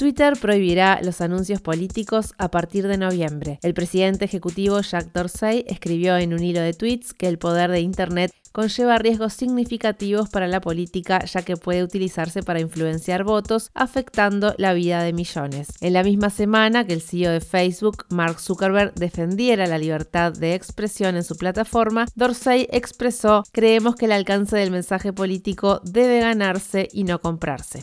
Twitter prohibirá los anuncios políticos a partir de noviembre. El presidente ejecutivo Jack Dorsey escribió en un hilo de tweets que el poder de Internet conlleva riesgos significativos para la política ya que puede utilizarse para influenciar votos afectando la vida de millones. En la misma semana que el CEO de Facebook, Mark Zuckerberg, defendiera la libertad de expresión en su plataforma, Dorsey expresó, creemos que el alcance del mensaje político debe ganarse y no comprarse.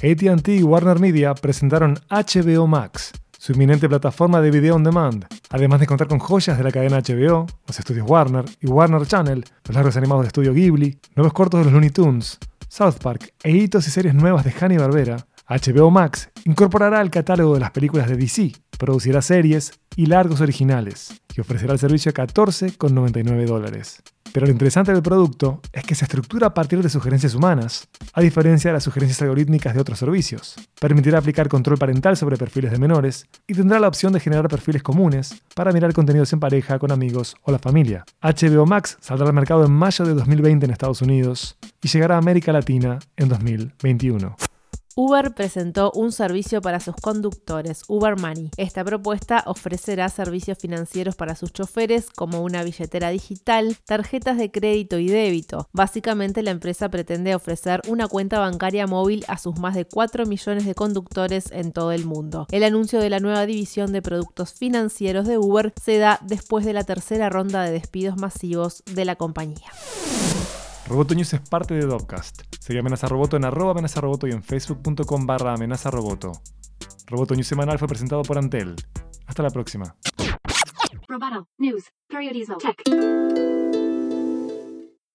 ATT y Warner Media presentaron HBO Max, su inminente plataforma de video on demand, además de contar con joyas de la cadena HBO, los estudios Warner y Warner Channel, los largos animados de estudio Ghibli, nuevos cortos de los Looney Tunes, South Park e hitos y series nuevas de Hanny Barbera, HBO Max incorporará al catálogo de las películas de DC, producirá series y largos originales, y ofrecerá el servicio a 14,99 dólares. Pero lo interesante del producto es que se estructura a partir de sugerencias humanas, a diferencia de las sugerencias algorítmicas de otros servicios. Permitirá aplicar control parental sobre perfiles de menores y tendrá la opción de generar perfiles comunes para mirar contenidos en pareja, con amigos o la familia. HBO Max saldrá al mercado en mayo de 2020 en Estados Unidos y llegará a América Latina en 2021. Uber presentó un servicio para sus conductores, Uber Money. Esta propuesta ofrecerá servicios financieros para sus choferes como una billetera digital, tarjetas de crédito y débito. Básicamente la empresa pretende ofrecer una cuenta bancaria móvil a sus más de 4 millones de conductores en todo el mundo. El anuncio de la nueva división de productos financieros de Uber se da después de la tercera ronda de despidos masivos de la compañía. Roboto es parte de Dopcast. Sigue Amenaza Roboto en arroba amenaza roboto y en facebook.com barra amenaza roboto. Roboto News semanal fue presentado por Antel. Hasta la próxima. Roboto News.